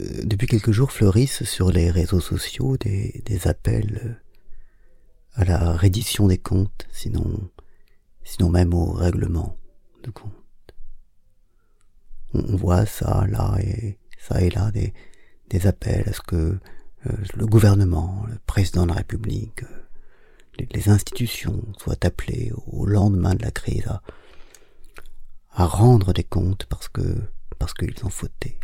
euh, depuis quelques jours fleurissent sur les réseaux sociaux des, appels euh, à la reddition des comptes, sinon, même au règlement de comptes. On, voit ça là et ça et là des, appels à ce que euh, le gouvernement, le président de la République, les, institutions soient appelées au lendemain de la crise à, à rendre des comptes parce que parce qu'ils ont fauté.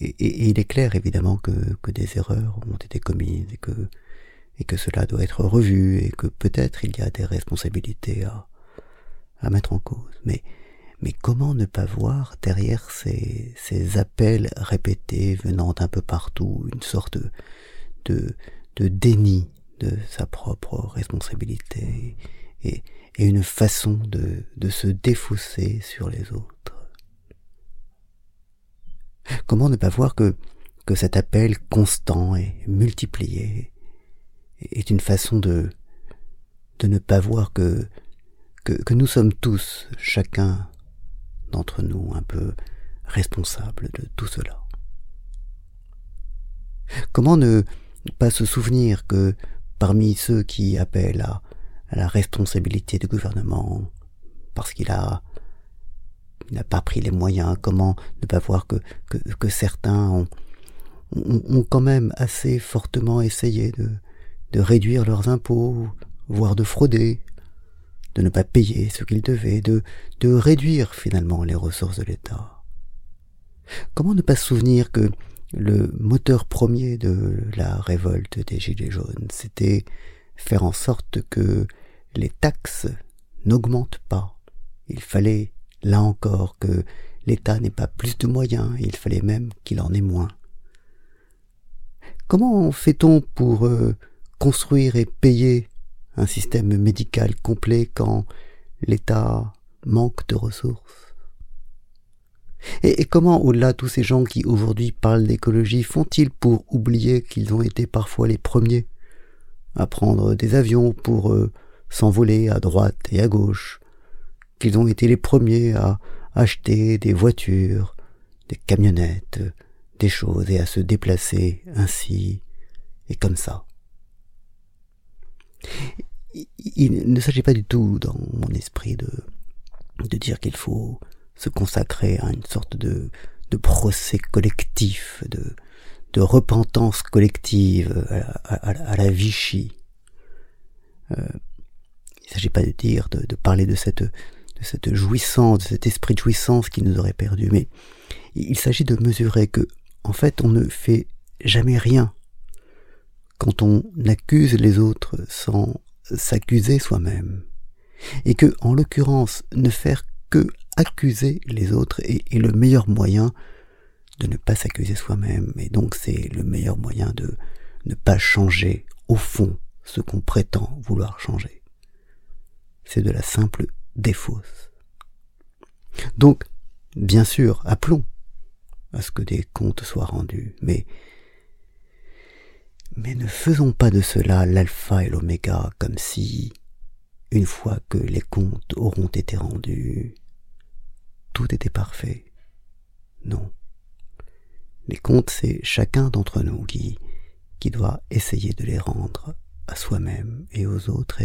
Et, il est clair évidemment que, des erreurs ont été commises et que cela doit être revu et que peut-être il y a des responsabilités à, mettre en cause. Mais comment ne pas voir derrière ces, appels répétés venant d'un peu partout une sorte de, déni de sa propre responsabilité et, et une façon de, de se défausser sur les autres? Comment ne pas voir que, cet appel constant et multiplié est une façon de, ne pas voir que nous sommes tous, chacun d'entre nous, un peu responsables de tout cela. Comment ne pas se souvenir que parmi ceux qui appellent à, à la responsabilité du gouvernement, parce qu'il a n'a pas pris les moyens, comment ne pas voir que, que, certains ont, ont, ont, quand même assez fortement essayé de, de réduire leurs impôts, voire de frauder, de ne pas payer ce qu'ils devaient, de, de réduire finalement les ressources de l'État. Comment ne pas se souvenir que le moteur premier de la révolte des Gilets jaunes, c'était faire en sorte que les taxes n'augmentent pas. Il fallait Là encore que l'État n'ait pas plus de moyens, il fallait même qu'il en ait moins. Comment fait-on pour euh, construire et payer un système médical complet quand l'État manque de ressources? Et, comment, au-delà, tous ces gens qui aujourd'hui parlent d'écologie font-ils pour oublier qu'ils ont été parfois les premiers à prendre des avions pour euh, s'envoler à droite et à gauche, qu'ils ont été les premiers à acheter des voitures, des camionnettes, des choses et à se déplacer ainsi et comme ça. Il ne s'agit pas du tout dans mon esprit de, de dire qu'il faut se consacrer à une sorte de, de procès collectif, de, de repentance collective à, la Vichy. Euh, il ne s'agit pas de dire, de parler de cette cette jouissance, cet esprit de jouissance qui nous aurait perdu. Mais il s'agit de mesurer que, en fait, on ne fait jamais rien quand on accuse les autres sans s'accuser soi-même. Et que, en l'occurrence, ne faire que accuser les autres est, est le meilleur moyen de ne pas s'accuser soi-même. Et donc, c'est le meilleur moyen de ne pas changer, au fond, ce qu'on prétend vouloir changer. C'est de la simple des fausses. Donc, bien sûr, appelons à ce que des comptes soient rendus, mais mais ne faisons pas de cela l'alpha et l'oméga comme si, une fois que les comptes auront été rendus, tout était parfait. Non. Les comptes, c'est chacun d'entre nous qui, qui doit essayer de les rendre à soi-même et aux autres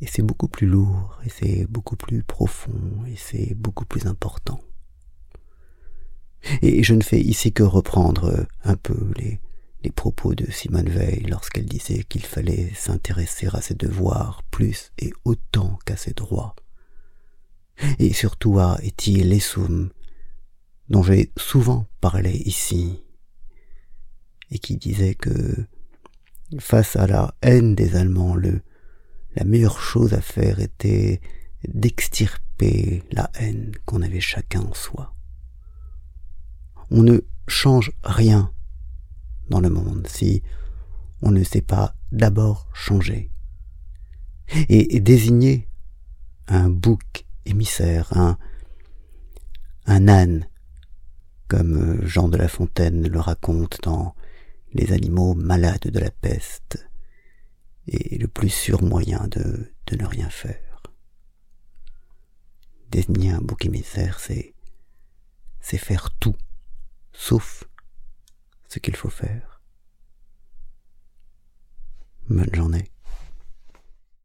et c'est beaucoup plus lourd, et c'est beaucoup plus profond, et c'est beaucoup plus important. Et je ne fais ici que reprendre un peu les, propos de Simone Veil lorsqu'elle disait qu'il fallait s'intéresser à ses devoirs plus et autant qu'à ses droits. Et surtout à Eti Lesum, dont j'ai souvent parlé ici, et qui disait que face à la haine des Allemands, le la meilleure chose à faire était d'extirper la haine qu'on avait chacun en soi. On ne change rien dans le monde si on ne sait pas d'abord changer. Et, désigner un bouc émissaire, un, un âne, comme Jean de La Fontaine le raconte dans Les animaux malades de la peste, et le plus sûr moyen de, ne rien faire. Désigner un bouc émissaire, c'est, c'est faire tout sauf ce qu'il faut faire. Bonne journée.